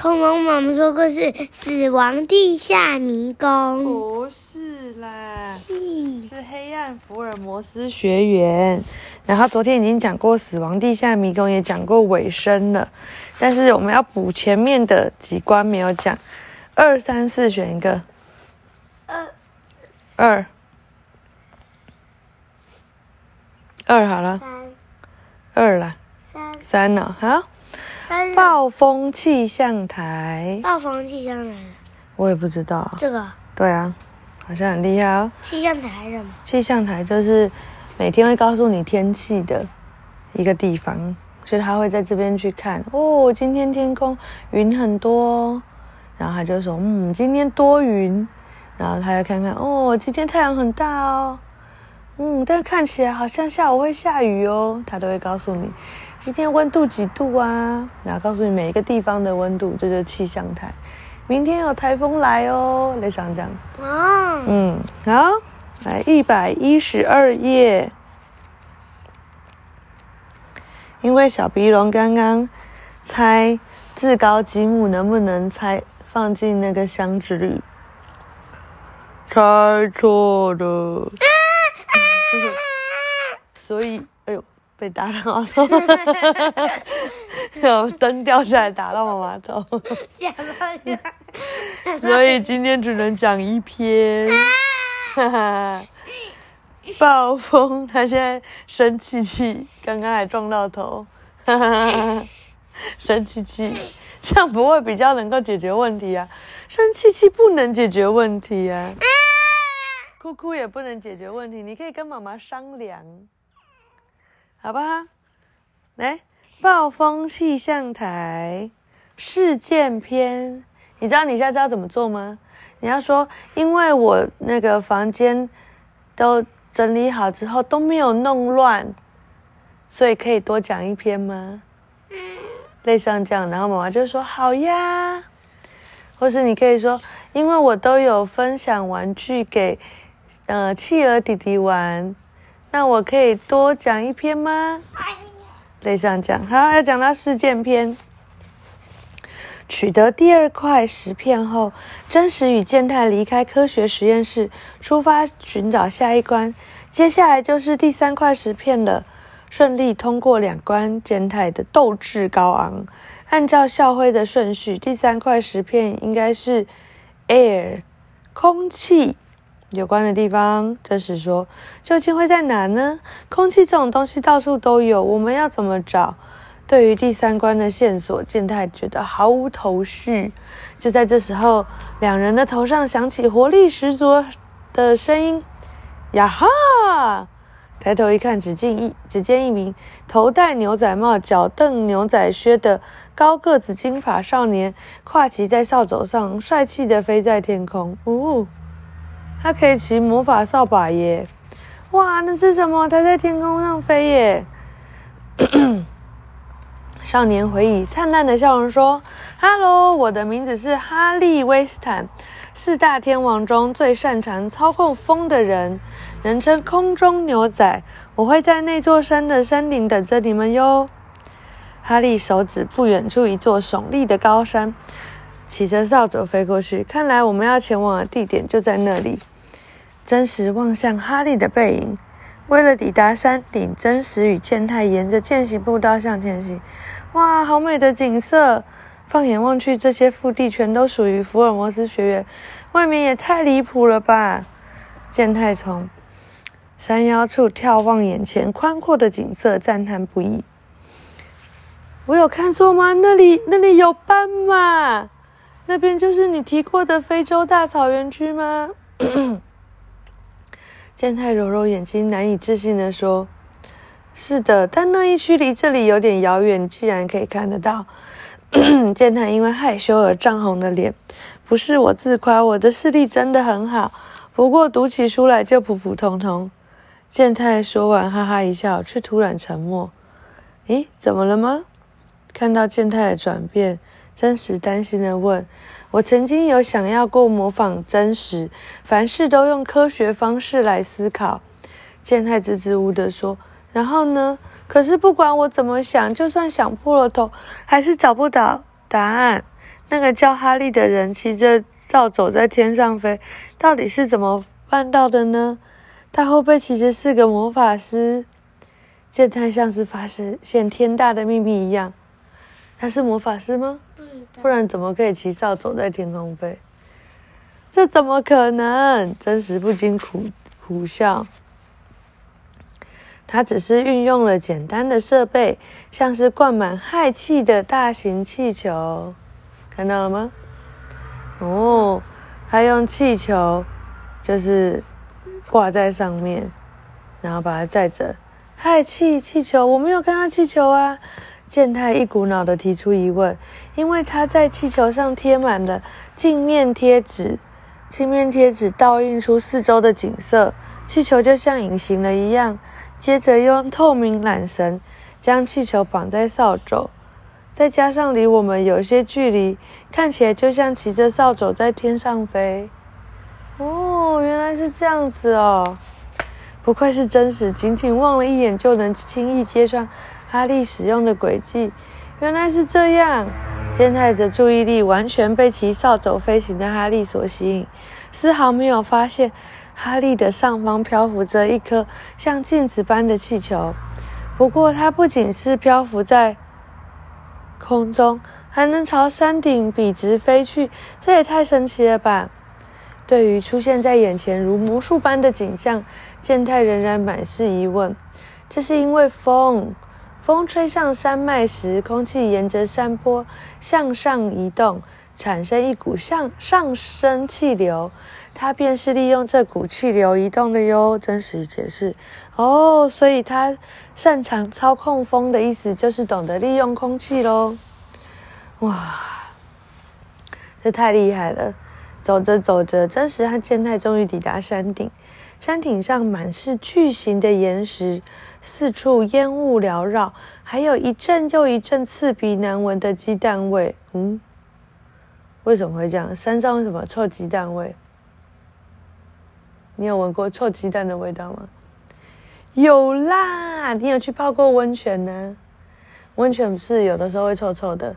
恐龙妈妈说过是《死亡地下迷宫》。不是啦，是是黑暗福尔摩斯学园。然后昨天已经讲过《死亡地下迷宫》，也讲过尾声了，但是我们要补前面的几关没有讲。二三四选一个，二二，二好了，三二了，三三了，好。三暴风气象台，暴风气象台，我也不知道。这个。对啊，好像很厉害哦。气象台是什么？气象台就是每天会告诉你天气的一个地方，所以他会在这边去看。哦，今天天空云很多哦，然后他就说，嗯，今天多云，然后他再看看，哦，今天太阳很大哦，嗯，但看起来好像下午会下雨哦，他都会告诉你今天温度几度啊，然后告诉你每一个地方的温度，这就是气象台。明天有台风来哦，类似这样。哦，嗯，好，来一百一十二页。因为小鼻龙刚刚猜至高积木能不能猜放进那个箱子里，猜错了，所以被打到头，有灯掉下来打到我马头。吓到人。所以今天只能讲一篇。哈哈，暴风，他现在生气气，刚刚还撞到头，哈哈哈，生气气，这样不会比较能够解决问题啊？生气气不能解决问题啊，哭哭也不能解决问题，你可以跟妈妈商量，好不好？来，暴风气象台事件篇。你知道你现在知道怎么做吗？你要说，因为我那个房间都整理好之后都没有弄乱，所以可以多讲一篇吗？类似这样，然后妈妈就说好呀，或是你可以说，因为我都有分享玩具给呃企鹅弟弟玩，那我可以多讲一篇吗？类似像这样，好，要讲到事件篇。取得第二块石片后，真实与健太离开科学实验室，出发寻找下一关。接下来就是第三块石片了。顺利通过两关，健太的斗志高昂。按照校徽的顺序，第三块石片应该是 air 空气有关的地方。真实说，究竟会在哪呢？空气这种东西到处都有，我们要怎么找？对于第三关的线索，健太觉得毫无头绪。就在这时候，两人的头上响起活力十足的声音：“呀哈！”抬头一看，只见一只见一名头戴牛仔帽、脚蹬牛仔靴的高个子金发少年，跨骑在扫帚上，帅气的飞在天空。呜、他可以骑魔法扫把耶！哇，那是什么？他在天空上飞耶！少年回以灿烂的笑容说哈喽，我的名字是哈利·威斯坦，四大天王中最擅长操控风的人，人称空中牛仔。我会在那座山的山顶等着你们哟。”哈利手指不远处一座耸立的高山，骑着扫帚飞过去。看来我们要前往的地点就在那里。真实望向哈利的背影。为了抵达山顶，真实与健太沿着践行步道向前行。哇，好美的景色！放眼望去，这些腹地全都属于福尔摩斯学院，外面也太离谱了吧！健太从山腰处眺望眼前宽阔的景色，赞叹不已。我有看错吗？那里那里有斑马，那边就是你提过的非洲大草原区吗？健太揉揉眼睛，难以置信地说：“是的，但那一区离这里有点遥远，竟然可以看得到。”健太因为害羞而涨红了脸。不是我自夸，我的视力真的很好，不过读起书来就普普通通。健太说完，哈哈一笑，却突然沉默。咦，怎么了吗？看到健太的转变，真实担心的问。我曾经有想要过模仿真实，凡事都用科学方式来思考。健太支支吾吾地说：“然后呢？可是不管我怎么想，就算想破了头，还是找不到答案。那个叫哈利的人骑着扫帚在天上飞，到底是怎么办到的呢？他后背其实是个魔法师。健太像是发现天大的秘密一样，他是魔法师吗？不然怎么可以骑扫帚在天空飞？这怎么可能？真实不禁苦苦笑。他只是运用了简单的设备，像是灌满氦气的大型气球，看到了吗？哦，他用气球就是挂在上面，然后把它载着。氦气气球，我没有看到气球啊！健太一股脑的提出疑问，因为他在气球上贴满了镜面贴纸，镜面贴纸倒映出四周的景色，气球就像隐形了一样。接着用透明缆绳将气球绑在扫帚，再加上离我们有些距离，看起来就像骑着扫帚在天上飞。哦，原来是这样子哦！不愧是真实，仅仅望了一眼就能轻易揭穿哈利使用的轨迹。原来是这样，健太的注意力完全被骑扫帚飞行的哈利所吸引，丝毫没有发现。哈利的上方漂浮着一颗像镜子般的气球，不过它不仅是漂浮在空中，还能朝山顶笔直飞去，这也太神奇了吧！对于出现在眼前如魔术般的景象，健太仍然满是疑问。这是因为风，风吹上山脉时，空气沿着山坡向上移动，产生一股向上升气流。它便是利用这股气流移动的哟。真实解释哦，所以他擅长操控风的意思就是懂得利用空气喽。哇，这太厉害了！走着走着，真实和健太终于抵达山顶。山顶上满是巨型的岩石，四处烟雾缭绕，还有一阵又一阵刺鼻难闻的鸡蛋味。嗯，为什么会这样？山上为什么臭鸡蛋味？你有闻过臭鸡蛋的味道吗？有啦，你有去泡过温泉呢？温泉不是有的时候会臭臭的。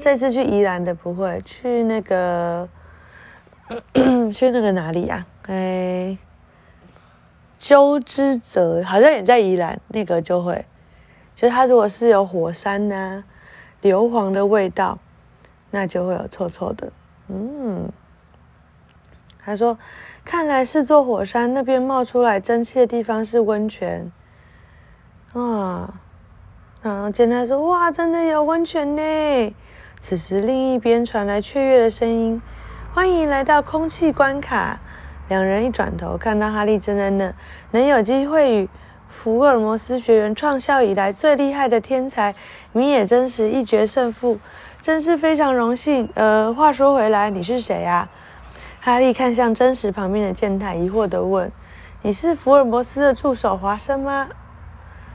这次去宜兰的不会，去那个 去那个哪里呀？哎，鸠之泽好像也在宜兰，那个就会，就是它如果是有火山呐、硫磺的味道，那就会有臭臭的。嗯。他说：“看来是座火山，那边冒出来蒸汽的地方是温泉。”啊，然后见他说：“哇，真的有温泉呢！”此时，另一边传来雀跃的声音：“欢迎来到空气关卡！”两人一转头，看到哈利正在那，能有机会与福尔摩斯学员创校以来最厉害的天才米野真实一决胜负，真是非常荣幸。呃，话说回来，你是谁呀？哈利看向真实旁边的健太，疑惑地问：“你是福尔摩斯的助手华生吗？”“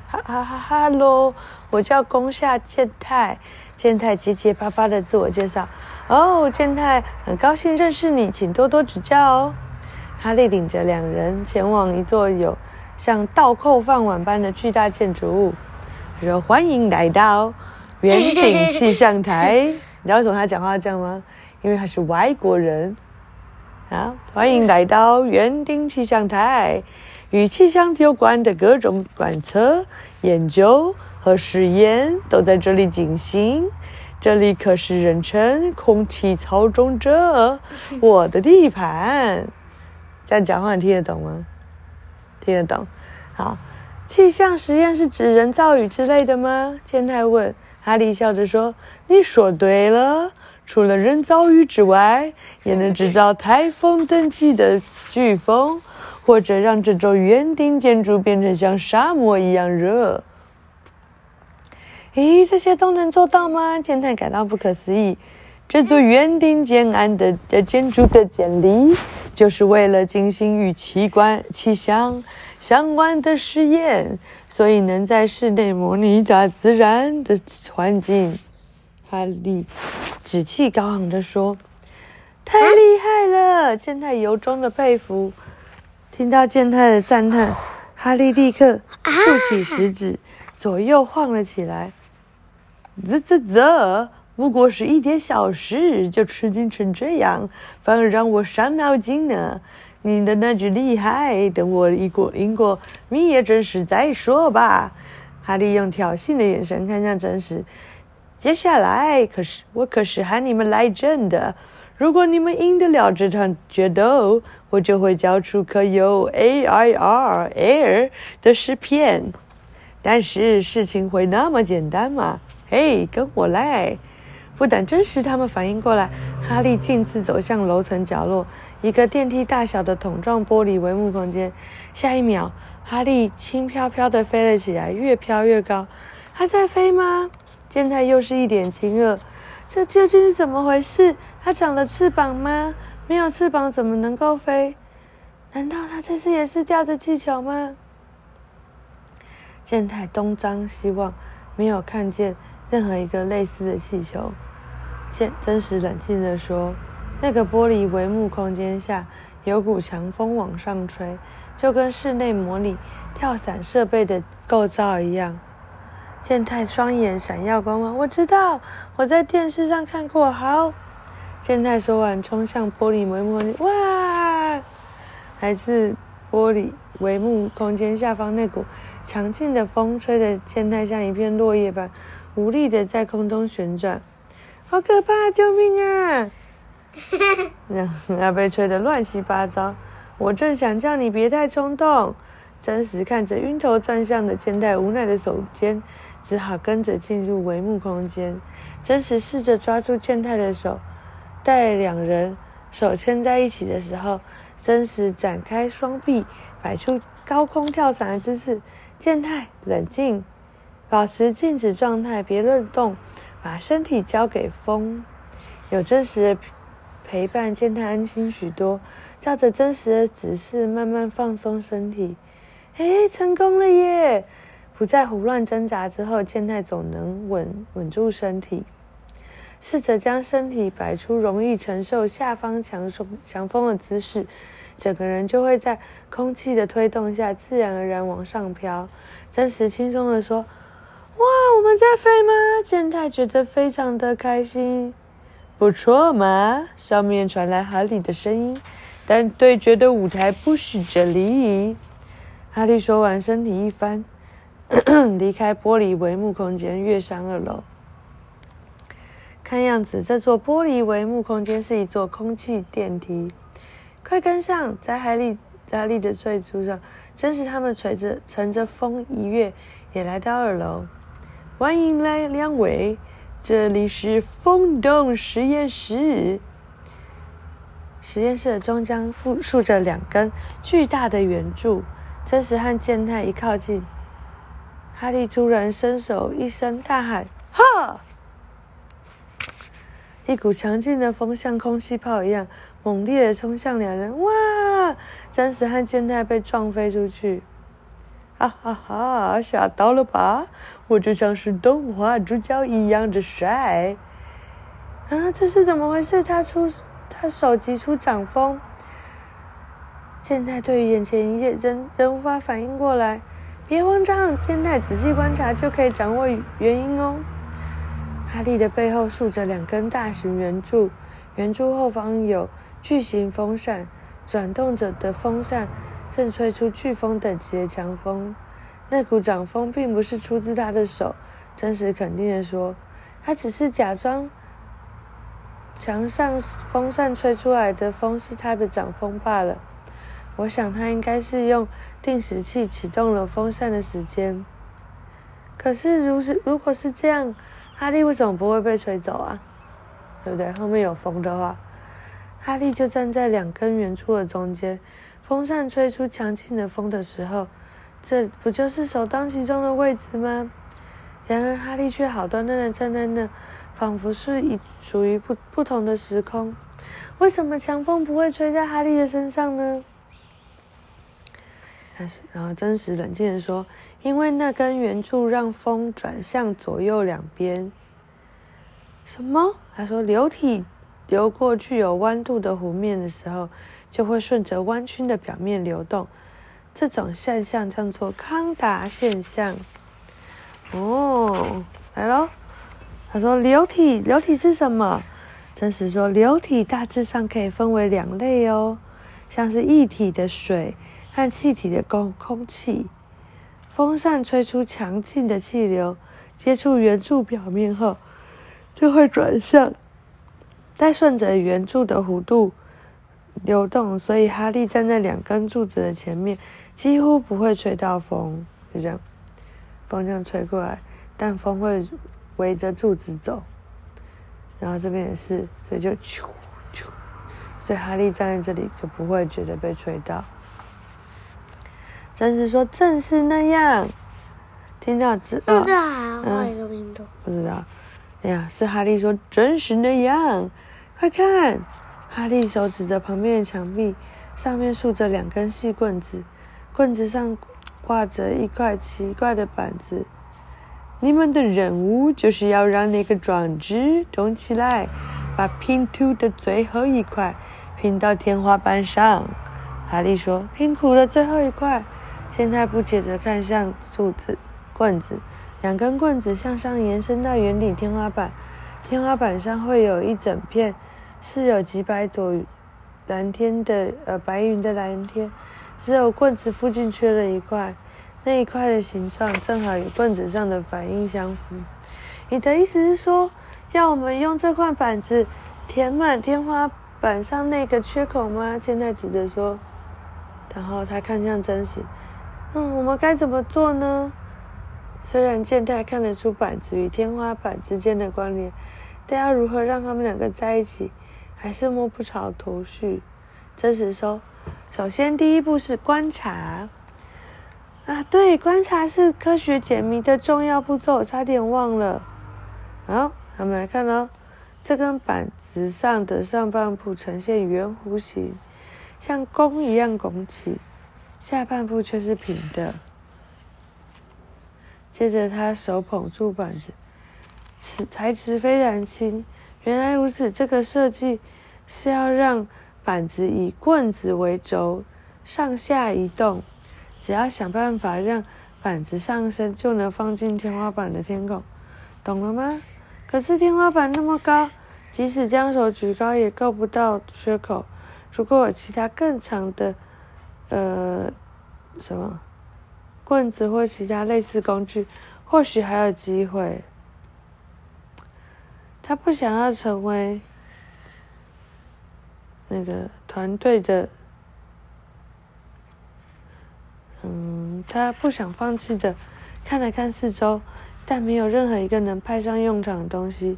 哈哈哈哈喽，我叫宫下健太。”健太结结巴巴的自我介绍。“哦，健太，很高兴认识你，请多多指教哦。”哈利领着两人前往一座有像倒扣饭碗般的巨大建筑物，他说：“欢迎来到圆顶气象台。”你知道为什么他讲话这样吗？因为他是外国人。啊！欢迎来到园丁气象台，与气象有关的各种观测、研究和实验都在这里进行。这里可是人称“空气操纵者”我的地盘。这样讲话你听得懂吗？听得懂。好，气象实验是指人造雨之类的吗？健太问。哈利笑着说：“你说对了。”除了人造雨之外，也能制造台风等级的飓风，或者让这座园丁建筑变成像沙漠一样热。咦，这些都能做到吗？健太感到不可思议。这座园丁建安的的建筑的建立，就是为了进行与气观气象相关的实验，所以能在室内模拟大自然的环境。哈利趾气高昂地说：“太厉害了！”健太由衷的佩服。听到健太的赞叹，哈利立刻竖起食指，左右晃了起来。啧啧啧！不过是一点小事，就吃惊成这样，反而让我伤脑筋呢。你的那句厉害，等我一过赢过蜜叶真实再说吧。哈利用挑衅的眼神看向真实。接下来可是我可是喊你们来真的。如果你们赢得了这场决斗，我就会交出刻有 A I R Air 的诗篇。但是事情会那么简单吗？嘿，跟我来！不等真实他们反应过来，哈利径自走向楼层角落，一个电梯大小的桶状玻璃帷幕空间。下一秒，哈利轻飘飘地飞了起来，越飘越高。他在飞吗？健太又是一脸惊愕，这究竟是怎么回事？他长了翅膀吗？没有翅膀怎么能够飞？难道他这次也是吊着气球吗？健太东张西望，没有看见任何一个类似的气球。健真实冷静地说：“那个玻璃帷幕空间下有股强风往上吹，就跟室内模拟跳伞设备的构造一样。”健太双眼闪耀光芒，我知道，我在电视上看过。好，健太说完，冲向玻璃帷幕空间。哇！来自玻璃。帷幕空间下方那股强劲的风，吹得健太像一片落叶般无力的在空中旋转，好可怕！救命啊！那被吹得乱七八糟。我正想叫你别太冲动。真实看着晕头转向的健太，无奈的手尖，只好跟着进入帷幕空间。真实试着抓住健太的手，待两人手牵在一起的时候，真实展开双臂。摆出高空跳伞的姿势，健太冷静，保持静止状态，别乱动，把身体交给风。有真实的陪伴，健太安心许多。照着真实的指示，慢慢放松身体。哎，成功了耶！不再胡乱挣扎之后，健太总能稳稳住身体。试着将身体摆出容易承受下方强风强风的姿势。整个人就会在空气的推动下自然而然往上飘。真实轻松的说：“哇，我们在飞吗？”健太觉得非常的开心。不错嘛，上面传来哈利的声音。但对决的舞台不是这里。哈利说完，身体一翻，离开玻璃帷幕空间，跃上二楼。看样子，这座玻璃帷幕空间是一座空气电梯。快跟上，在海里哈利的追逐上，真是他们随着乘着风一跃，也来到二楼。欢迎来两位，这里是风洞实验室。实验室的中央附竖着两根巨大的圆柱。真实和健太一靠近，哈利突然伸手一声大喊：“哈！”一股强劲的风像空气炮一样。猛烈的冲向两人，哇！真实和健太被撞飞出去，哈哈哈！吓到了吧？我就像是动画主角一样的帅啊！这是怎么回事？他出他手击出掌风，健太对于眼前一切仍仍无法反应过来。别慌张，健太仔细观察就可以掌握原因哦。哈利的背后竖着两根大型圆柱，圆柱后方有。巨型风扇，转动着的风扇正吹出飓风等级的强风。那股掌风并不是出自他的手，真实肯定的说，他只是假装墙上风扇吹出来的风是他的掌风罢了。我想他应该是用定时器启动了风扇的时间。可是，如是如果是这样，哈利为什么不会被吹走啊？对不对？后面有风的话。哈利就站在两根圆柱的中间，风扇吹出强劲的风的时候，这不就是首当其冲的位置吗？然而，哈利却好端端的站在那，仿佛是以属于不不同的时空。为什么强风不会吹在哈利的身上呢？然后真实冷静的说：“因为那根圆柱让风转向左右两边。”什么？他说流体。流过具有弯度的湖面的时候，就会顺着弯曲的表面流动。这种现象叫做康达现象。哦，来喽！他说：“流体，流体是什么？”真实说：“流体大致上可以分为两类哦，像是液体的水和气体的空空气。风扇吹出强劲的气流，接触圆柱表面后，就会转向，再顺着圆柱的弧度流动。所以哈利站在两根柱子的前面，几乎不会吹到风。就这样，风这样吹过来，但风会。”围着柱子走，然后这边也是，所以就咻咻，所以哈利站在这里就不会觉得被吹到。真是说正是那样，听到知道？这还换一个 window？不知道。哎呀，是哈利说真是那样，快看！哈利手指着旁边的墙壁，上面竖着两根细棍子，棍子上挂着一块奇怪的板子。你们的任务就是要让那个装置动起来，把拼图的最后一块拼到天花板上。哈利说：“拼图的最后一块。”现在不解地看向柱子、棍子，两根棍子向上延伸到圆顶天花板，天花板上会有一整片是有几百朵蓝天的呃白云的蓝天，只有棍子附近缺了一块。那一块的形状正好与棍子上的反应相符。你的意思是说，要我们用这块板子填满天花板上那个缺口吗？健太指着说。然后他看向真实，嗯，我们该怎么做呢？虽然健太看得出板子与天花板之间的关联，但要如何让他们两个在一起，还是摸不着头绪。真实说，首先第一步是观察。啊，对，观察是科学解谜的重要步骤，差点忘了。好，我们来看喽，这根板子上的上半部呈现圆弧形，像弓一样拱起，下半部却是平的。接着，他手捧住板子，此材质非常轻。原来如此，这个设计是要让板子以棍子为轴，上下移动。只要想办法让板子上升，就能放进天花板的天孔，懂了吗？可是天花板那么高，即使将手举高也够不到缺口。如果有其他更长的，呃，什么棍子或其他类似工具，或许还有机会。他不想要成为那个团队的。嗯，他不想放弃的，看了看四周，但没有任何一个能派上用场的东西，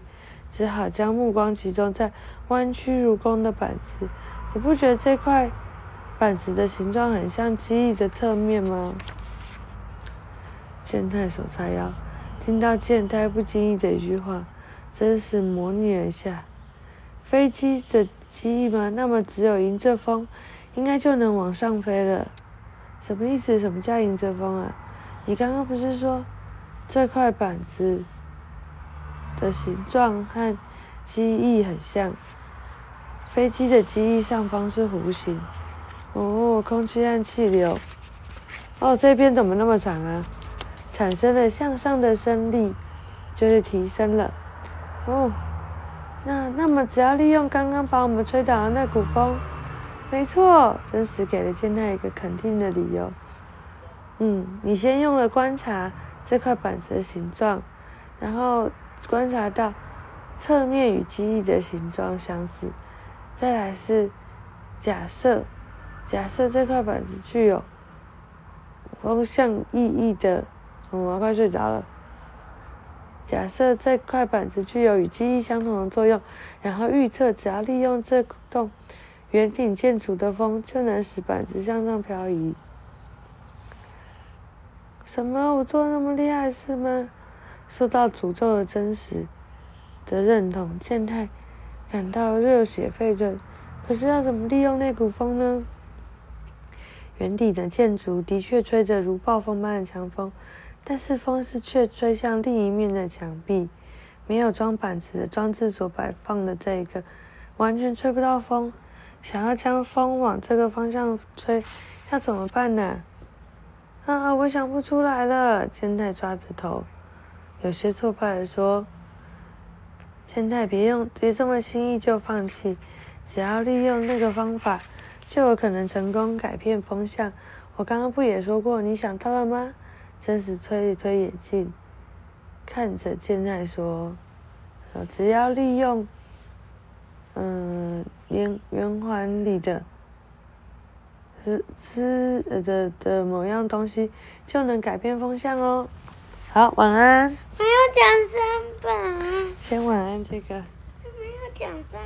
只好将目光集中在弯曲如弓的板子。你不觉得这块板子的形状很像机翼的侧面吗？健太手叉腰，听到健太不经意的一句话，真是模拟了一下飞机的机翼吗？那么只有迎着风，应该就能往上飞了。什么意思？什么叫迎着风啊？你刚刚不是说这块板子的形状和机翼很像？飞机的机翼上方是弧形。哦，空气和气流。哦，这边怎么那么长啊？产生了向上的升力，就是提升了。哦，那那么只要利用刚刚把我们吹倒的那股风。没错，真实给了健太一个肯定的理由。嗯，你先用了观察这块板子的形状，然后观察到侧面与机翼的形状相似，再来是假设，假设这块板子具有风向意义的，我要快睡着了。假设这块板子具有与记忆相同的作用，然后预测只要利用这栋。圆顶建筑的风就能使板子向上漂移。什么？我做那么厉害是吗？受到诅咒的真实的认同，健太感到热血沸腾。可是要怎么利用那股风呢？圆顶的建筑的确吹着如暴风般的强风，但是风势却吹向另一面的墙壁。没有装板子的装置所摆放的这一个，完全吹不到风。想要将风往这个方向吹，要怎么办呢？啊，我想不出来了。千太抓着头，有些挫败的说：“千太，别用，别这么轻易就放弃。只要利用那个方法，就有可能成功改变风向。我刚刚不也说过，你想到了吗？真实推一推眼镜，看着健太说：“只要利用，嗯，圆圆环里的。”是是的的某样东西就能改变风向哦。好，晚安。没有讲三本。先晚安这个。没有讲三。